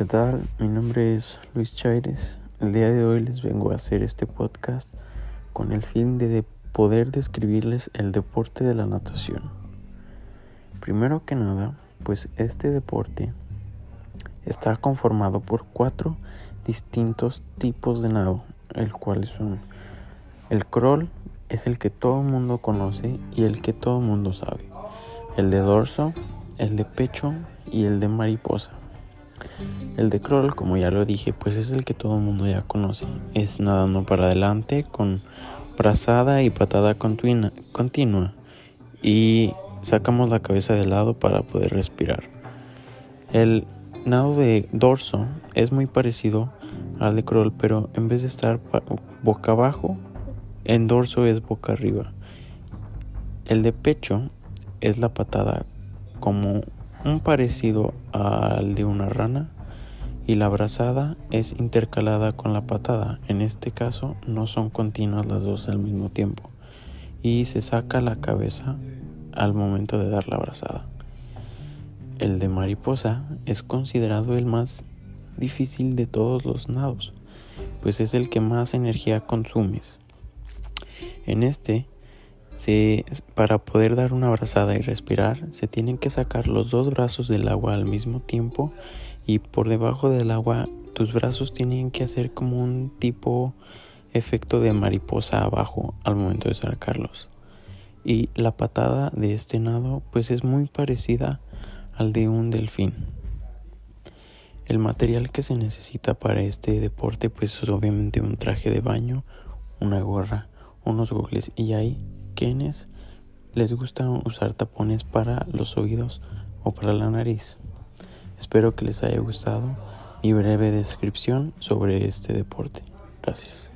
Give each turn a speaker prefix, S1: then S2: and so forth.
S1: ¿qué tal? Mi nombre es Luis Chaires. El día de hoy les vengo a hacer este podcast con el fin de poder describirles el deporte de la natación. Primero que nada, pues este deporte está conformado por cuatro distintos tipos de nado, el cual son el crawl, es el que todo el mundo conoce y el que todo el mundo sabe. El de dorso, el de pecho y el de mariposa. El de crawl, como ya lo dije, pues es el que todo el mundo ya conoce. Es nadando para adelante con brazada y patada continua, continua y sacamos la cabeza de lado para poder respirar. El nado de dorso es muy parecido al de crawl, pero en vez de estar boca abajo, en dorso es boca arriba. El de pecho es la patada como un parecido al de una rana y la brazada es intercalada con la patada. En este caso no son continuas las dos al mismo tiempo y se saca la cabeza al momento de dar la brazada. El de mariposa es considerado el más difícil de todos los nados, pues es el que más energía consumes. En este para poder dar una abrazada y respirar, se tienen que sacar los dos brazos del agua al mismo tiempo y por debajo del agua tus brazos tienen que hacer como un tipo efecto de mariposa abajo al momento de sacarlos. Y la patada de este nado pues es muy parecida al de un delfín. El material que se necesita para este deporte pues es obviamente un traje de baño, una gorra, unos gogles y ahí quienes les gusta usar tapones para los oídos o para la nariz. Espero que les haya gustado mi breve descripción sobre este deporte. Gracias.